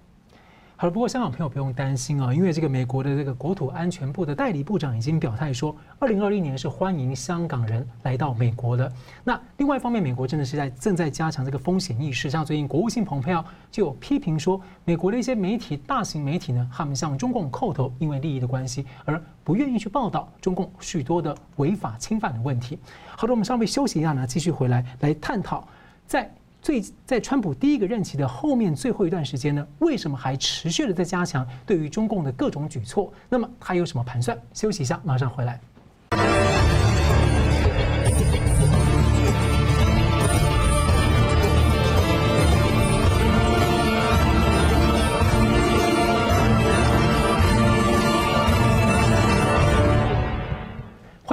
好了，不过香港朋友不用担心啊，因为这个美国的这个国土安全部的代理部长已经表态说，二零二一年是欢迎香港人来到美国的。那另外一方面，美国真的是在正在加强这个风险意识，像最近国务卿蓬佩奥就有批评说，美国的一些媒体、大型媒体呢，他们向中共叩头，因为利益的关系而不愿意去报道中共许多的违法侵犯的问题。好的，我们稍微休息一下呢，继续回来来探讨在。最在川普第一个任期的后面最后一段时间呢，为什么还持续的在加强对于中共的各种举措？那么他有什么盘算？休息一下，马上回来。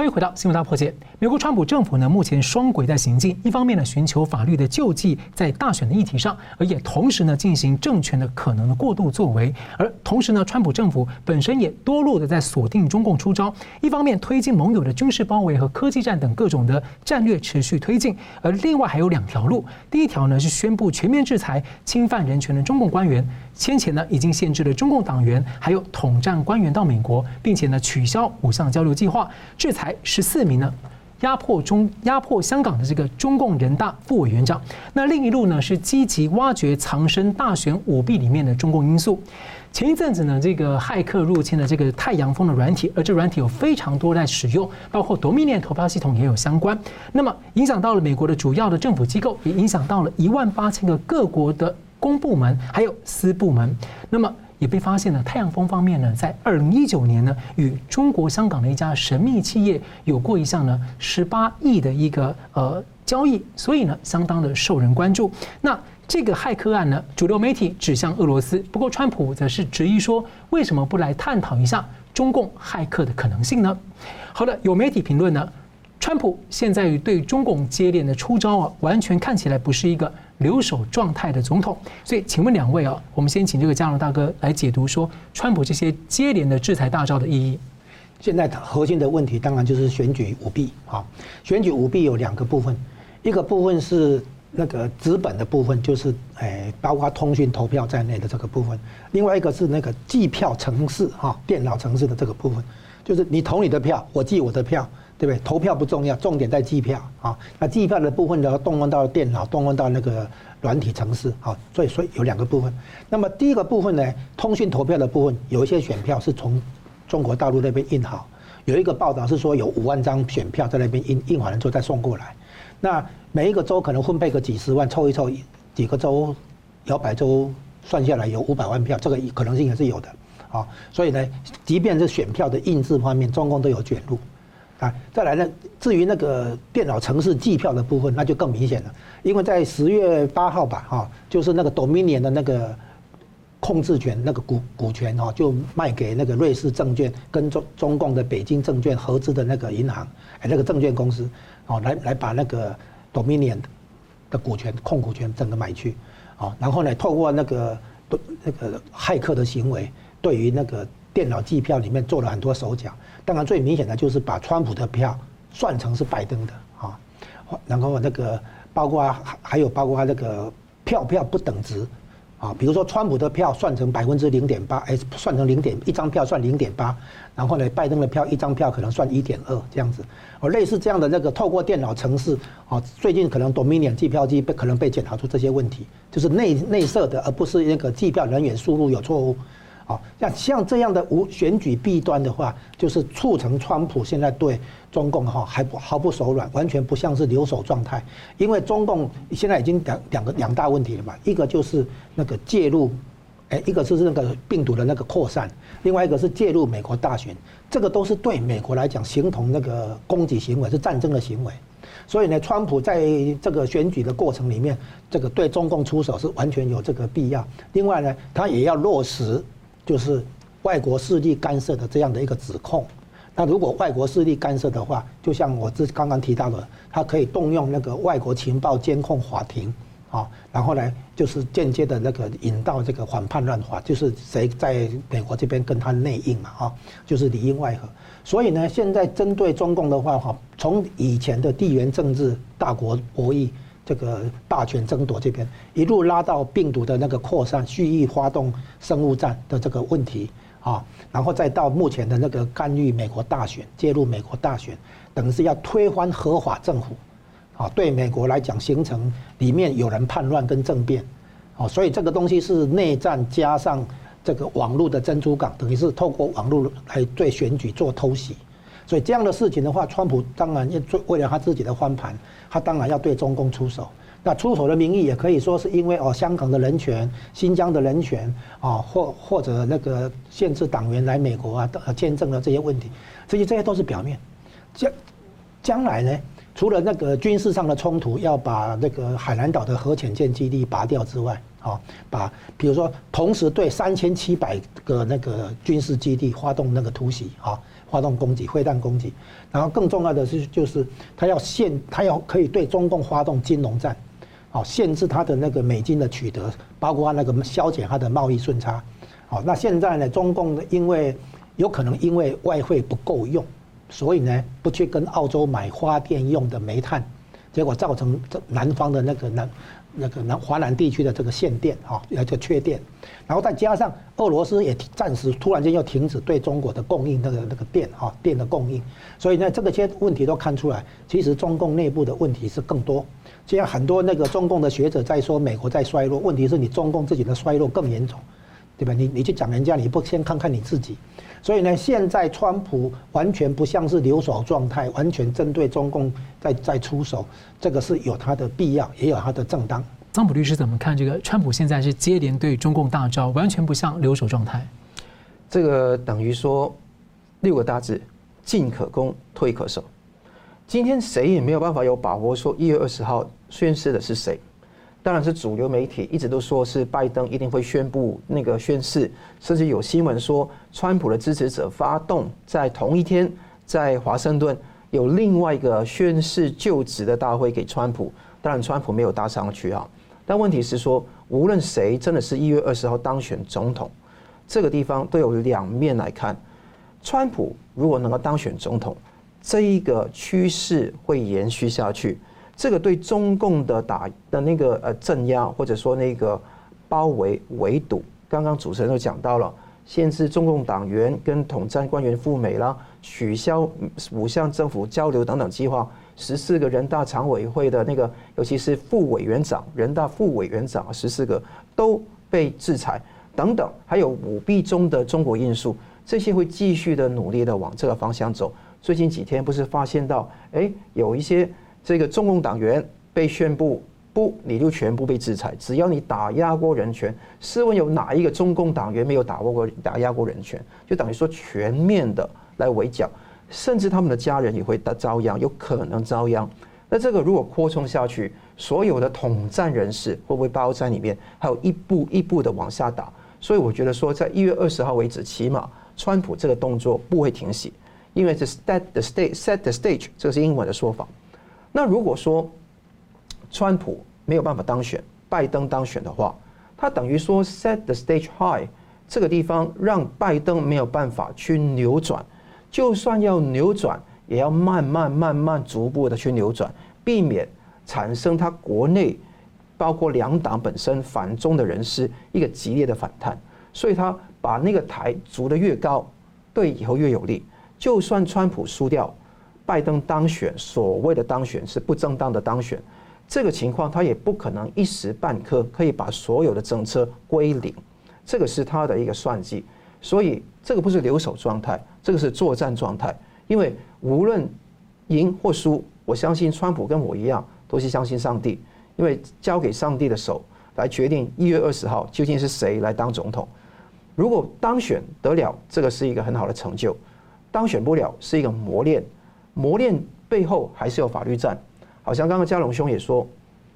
回到新闻大破解。美国川普政府呢，目前双轨在行进，一方面呢寻求法律的救济在大选的议题上，而也同时呢进行政权的可能的过度作为。而同时呢，川普政府本身也多路的在锁定中共出招，一方面推进盟友的军事包围和科技战等各种的战略持续推进，而另外还有两条路，第一条呢是宣布全面制裁侵犯人权的中共官员。先前呢，已经限制了中共党员还有统战官员到美国，并且呢，取消五项交流计划，制裁十四名呢，压迫中压迫香港的这个中共人大副委员长。那另一路呢，是积极挖掘藏身大选舞弊里面的中共因素。前一阵子呢，这个骇客入侵了这个太阳风的软体，而这软体有非常多在使用，包括 Dominion 投票系统也有相关。那么影响到了美国的主要的政府机构，也影响到了一万八千个各国的。公部门还有私部门，那么也被发现了。太阳风方面呢，在二零一九年呢，与中国香港的一家神秘企业有过一项呢十八亿的一个呃交易，所以呢相当的受人关注。那这个骇客案呢，主流媒体指向俄罗斯，不过川普则是质疑说，为什么不来探讨一下中共骇客的可能性呢？好的，有媒体评论呢，川普现在对中共接连的出招啊，完全看起来不是一个。留守状态的总统，所以请问两位啊，我们先请这个嘉龙大哥来解读说，川普这些接连的制裁大招的意义。现在核心的问题当然就是选举舞弊啊，选举舞弊有两个部分，一个部分是那个纸本的部分，就是诶包括通讯投票在内的这个部分；另外一个是那个计票程式哈，电脑程式的这个部分，就是你投你的票，我计我的票。对不对？投票不重要，重点在计票啊。那计票的部分呢，动用到电脑，动用到那个软体程式啊。所以，所以有两个部分。那么第一个部分呢，通讯投票的部分，有一些选票是从中国大陆那边印好。有一个报道是说，有五万张选票在那边印，印完了之后再送过来。那每一个州可能分配个几十万，凑一凑，几个州摇摆州算下来有五百万票，这个可能性也是有的啊。所以呢，即便是选票的印制方面，中共都有卷入。啊，再来呢？至于那个电脑程式计票的部分，那就更明显了。因为在十月八号吧，哈，就是那个 Dominion 的那个控制权那个股股权哈，就卖给那个瑞士证券跟中中共的北京证券合资的那个银行，哎，那个证券公司，哦，来来把那个 Dominion 的股权控股权整个买去，啊，然后呢，透过那个那个骇客的行为，对于那个电脑计票里面做了很多手脚，当然最明显的就是把川普的票算成是拜登的啊，然后那个包括还还有包括他那个票票不等值。啊，比如说川普的票算成百分之零点八，哎，算成零点一张票算零点八，然后呢，拜登的票一张票可能算一点二这样子，哦，类似这样的那个透过电脑程式，啊，最近可能 Dominion 计票机被可能被检查出这些问题，就是内内设的，而不是那个计票人员输入有错误。啊，像像这样的无选举弊端的话，就是促成川普现在对中共哈还不毫不手软，完全不像是留守状态。因为中共现在已经两两个两大问题了嘛，一个就是那个介入，哎，一个就是那个病毒的那个扩散，另外一个是介入美国大选，这个都是对美国来讲形同那个攻击行为，是战争的行为。所以呢，川普在这个选举的过程里面，这个对中共出手是完全有这个必要。另外呢，他也要落实。就是外国势力干涉的这样的一个指控，那如果外国势力干涉的话，就像我这刚刚提到的，他可以动用那个外国情报监控法庭啊，然后呢，就是间接的那个引到这个反叛乱法，就是谁在美国这边跟他内应嘛啊，就是里应外合。所以呢，现在针对中共的话哈，从以前的地缘政治大国博弈。这个霸权争夺这边一路拉到病毒的那个扩散，蓄意发动生物战的这个问题啊，然后再到目前的那个干预美国大选，介入美国大选，等于是要推翻合法政府，啊，对美国来讲形成里面有人叛乱跟政变，啊，所以这个东西是内战加上这个网络的珍珠港，等于是透过网络来对选举做偷袭。所以这样的事情的话，川普当然要，为了他自己的翻盘，他当然要对中共出手。那出手的名义也可以说是因为哦，香港的人权、新疆的人权啊，或或者那个限制党员来美国啊、签证的这些问题，这些这些都是表面。将将来呢，除了那个军事上的冲突，要把那个海南岛的核潜舰基地拔掉之外，啊，把比如说同时对三千七百个那个军事基地发动那个突袭啊。发动攻击，会弹攻击，然后更重要的是，就是他要限，他要可以对中共发动金融战，好，限制他的那个美金的取得，包括那个削减他的贸易顺差，好，那现在呢，中共呢，因为有可能因为外汇不够用，所以呢，不去跟澳洲买发电用的煤炭，结果造成这南方的那个南。那个南华南地区的这个限电哈，要就缺电，然后再加上俄罗斯也暂时突然间又停止对中国的供应那个那个电哈电的供应，所以呢这个些问题都看出来，其实中共内部的问题是更多。既然很多那个中共的学者在说美国在衰落，问题是你中共自己的衰落更严重，对吧？你你去讲人家，你不先看看你自己。所以呢，现在川普完全不像是留守状态，完全针对中共在在出手，这个是有它的必要，也有它的正当。桑普律师怎么看这个？川普现在是接连对中共大招，完全不像留守状态。这个等于说六个大字：进可攻，退可守。今天谁也没有办法有把握说一月二十号宣誓的是谁。当然是主流媒体一直都说是拜登一定会宣布那个宣誓，甚至有新闻说川普的支持者发动在同一天在华盛顿有另外一个宣誓就职的大会给川普。当然川普没有搭上去啊。但问题是说，无论谁真的是一月二十号当选总统，这个地方都有两面来看。川普如果能够当选总统，这一个趋势会延续下去。这个对中共的打的那个呃镇压，或者说那个包围围堵，刚刚主持人都讲到了，限制中共党员跟统战官员赴美啦，取消五项政府交流等等计划，十四个人大常委会的那个，尤其是副委员长、人大副委员长十四个都被制裁等等，还有舞弊中的中国因素，这些会继续的努力的往这个方向走。最近几天不是发现到，哎，有一些。这个中共党员被宣布不，你就全部被制裁。只要你打压过人权，试问有哪一个中共党员没有打过过打压过人权？就等于说全面的来围剿，甚至他们的家人也会遭殃，有可能遭殃。那这个如果扩充下去，所有的统战人士会不会包在里面？还有一步一步的往下打，所以我觉得说，在一月二十号为止，起码川普这个动作不会停息，因为是 set the stage set the stage，这个是英文的说法。那如果说川普没有办法当选，拜登当选的话，他等于说 set the stage high，这个地方让拜登没有办法去扭转，就算要扭转，也要慢慢慢慢逐步的去扭转，避免产生他国内包括两党本身反中的人士一个激烈的反弹，所以他把那个台筑得越高，对以后越有利。就算川普输掉，拜登当选，所谓的当选是不正当的当选。这个情况，他也不可能一时半刻可以把所有的政策归零，这个是他的一个算计，所以这个不是留守状态，这个是作战状态。因为无论赢或输，我相信川普跟我一样都是相信上帝，因为交给上帝的手来决定一月二十号究竟是谁来当总统。如果当选得了，这个是一个很好的成就；当选不了，是一个磨练，磨练背后还是有法律战。好像刚刚嘉龙兄也说，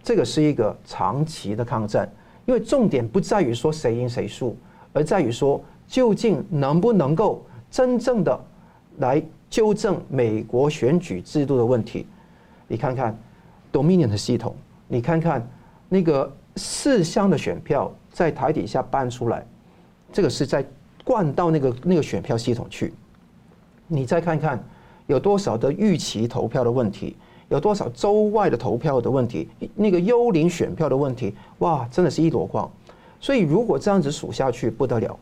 这个是一个长期的抗战，因为重点不在于说谁赢谁输，而在于说究竟能不能够真正的来纠正美国选举制度的问题。你看看 Dominion 的系统，你看看那个四箱的选票在台底下搬出来，这个是在灌到那个那个选票系统去。你再看看有多少的预期投票的问题。有多少州外的投票的问题，那个幽灵选票的问题，哇，真的是一箩筐。所以如果这样子数下去不得了，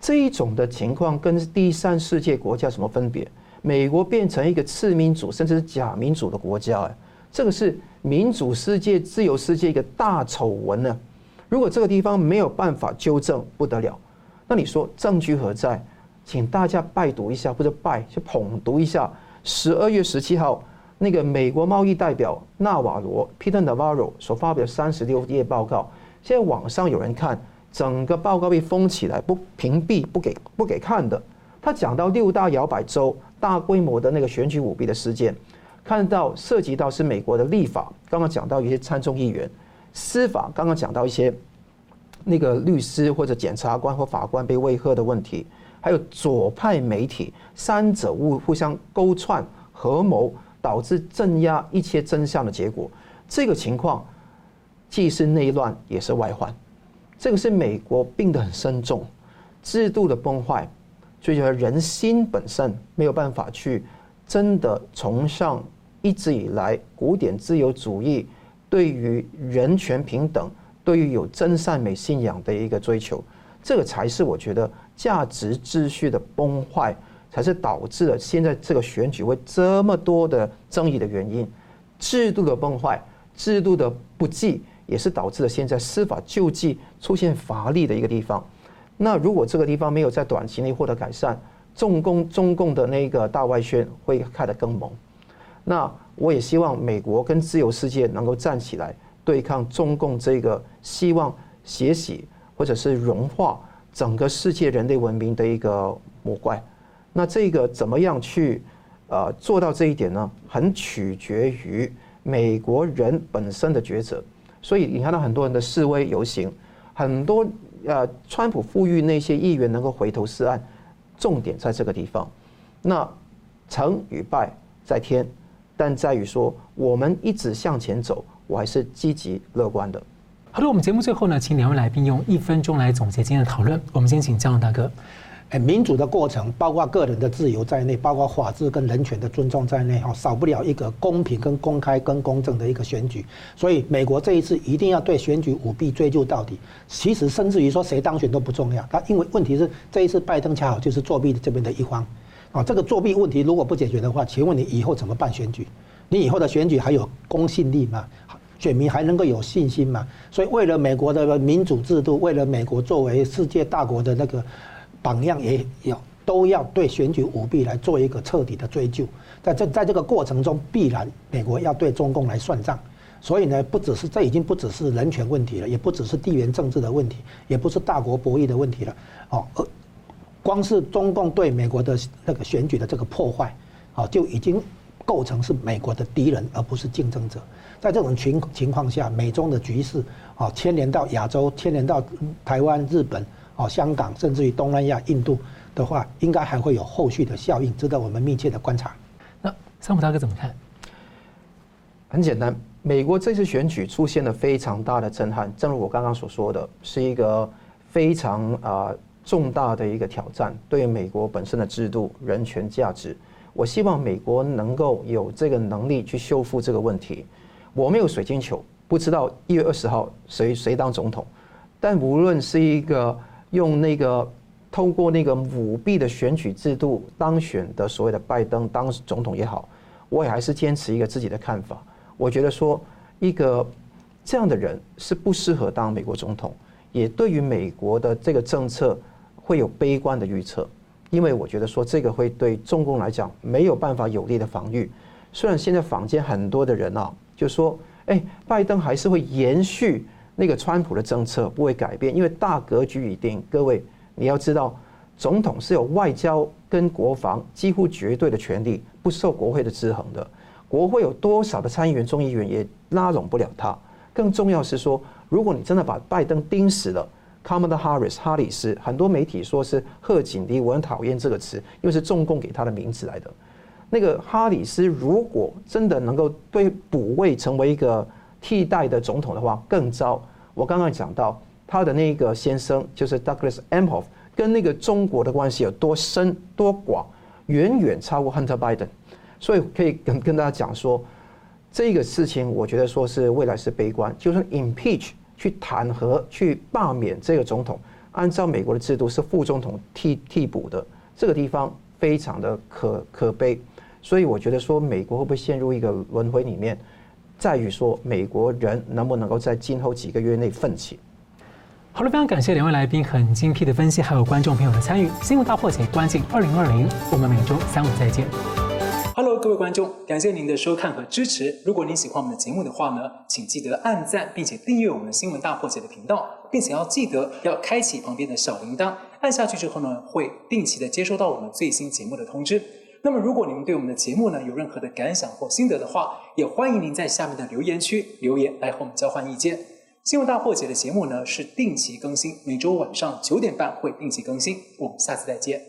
这一种的情况跟第三世界国家什么分别？美国变成一个次民主甚至是假民主的国家，哎，这个是民主世界、自由世界一个大丑闻呢。如果这个地方没有办法纠正不得了，那你说证据何在？请大家拜读一下，或者拜去捧读一下，十二月十七号。那个美国贸易代表纳瓦罗 Peter Navarro 所发表三十六页报告，现在网上有人看，整个报告被封起来，不屏蔽，不给不给看的。他讲到六大摇摆州大规模的那个选举舞弊的事件，看到涉及到是美国的立法，刚刚讲到一些参众议员，司法刚刚讲到一些那个律师或者检察官或法官被威吓的问题，还有左派媒体三者互互相勾串合谋。导致镇压一切真相的结果，这个情况既是内乱也是外患。这个是美国病得很深重，制度的崩坏，就觉得人心本身没有办法去真的崇尚一直以来古典自由主义对于人权平等、对于有真善美信仰的一个追求，这个才是我觉得价值秩序的崩坏。才是导致了现在这个选举会这么多的争议的原因，制度的崩坏，制度的不济，也是导致了现在司法救济出现乏力的一个地方。那如果这个地方没有在短期内获得改善，中共中共的那个大外宣会开得更猛。那我也希望美国跟自由世界能够站起来对抗中共这个希望血洗或者是融化整个世界人类文明的一个魔怪。那这个怎么样去，呃，做到这一点呢？很取决于美国人本身的抉择。所以你看到很多人的示威游行，很多呃，川普呼吁那些议员能够回头是岸，重点在这个地方。那成与败在天，但在于说我们一直向前走，我还是积极乐观的。好的，我们节目最后呢，请两位来宾用一分钟来总结今天的讨论。我们先请嘉龙大哥。哎，民主的过程包括个人的自由在内，包括法治跟人权的尊重在内，哈，少不了一个公平、跟公开、跟公正的一个选举。所以，美国这一次一定要对选举舞弊追究到底。其实，甚至于说谁当选都不重要。他因为问题是这一次拜登恰好就是作弊的这边的一方，啊，这个作弊问题如果不解决的话，请问你以后怎么办选举？你以后的选举还有公信力吗？选民还能够有信心吗？所以，为了美国的民主制度，为了美国作为世界大国的那个。榜样也要都要对选举舞弊来做一个彻底的追究，在这在这个过程中，必然美国要对中共来算账。所以呢，不只是这已经不只是人权问题了，也不只是地缘政治的问题，也不是大国博弈的问题了。哦，光是中共对美国的那个选举的这个破坏，哦，就已经构成是美国的敌人，而不是竞争者。在这种情情况下，美中的局势啊，牵连到亚洲，牵连到台湾、日本。哦，香港甚至于东南亚、印度的话，应该还会有后续的效应，值得我们密切的观察。那桑普大哥怎么看？很简单，美国这次选举出现了非常大的震撼，正如我刚刚所说的，是一个非常啊重大的一个挑战，对于美国本身的制度、人权、价值。我希望美国能够有这个能力去修复这个问题。我没有水晶球，不知道一月二十号谁谁当总统，但无论是一个用那个通过那个舞弊的选举制度当选的所谓的拜登当总统也好，我也还是坚持一个自己的看法。我觉得说，一个这样的人是不适合当美国总统，也对于美国的这个政策会有悲观的预测，因为我觉得说这个会对中共来讲没有办法有力的防御。虽然现在坊间很多的人啊，就说，哎，拜登还是会延续那个川普的政策，不会改变，因为大格局已定。各位，你要知道，总统是有外交跟国防几乎绝对的权力，不受国会的制衡的。国会有多少的参议员、众议员也拉拢不了他。更重要是说，如果你真的把拜登盯死了，Kamala Harris 哈里斯，很多媒体说是贺锦丽，我很讨厌这个词，因为是中共给他的名字来的。那个哈里斯如果真的能够对补位成为一个替代的总统的话，更糟。我刚刚讲到他的那个先生就是 Douglas Emhoff，跟那个中国的关系有多深多广，远远超过 Hunter Biden。所以可以跟跟大家讲说，这个事情我觉得说是未来是悲观，就是 impeach 去弹劾去罢免这个总统，按照美国的制度是副总统替替补的，这个地方非常的可可悲。所以我觉得说美国会不会陷入一个轮回里面，在于说美国人能不能够在今后几个月内奋起。好了，非常感谢两位来宾很精辟的分析，还有观众朋友的参与。新闻大破解关键二零二零，我们每周三五再见。Hello，各位观众，感谢您的收看和支持。如果您喜欢我们的节目的话呢，请记得按赞，并且订阅我们新闻大破解的频道，并且要记得要开启旁边的小铃铛，按下去之后呢，会定期的接收到我们最新节目的通知。那么，如果你们对我们的节目呢有任何的感想或心得的话，也欢迎您在下面的留言区留言来和我们交换意见。新闻大破解的节目呢是定期更新，每周晚上九点半会定期更新。我们下次再见。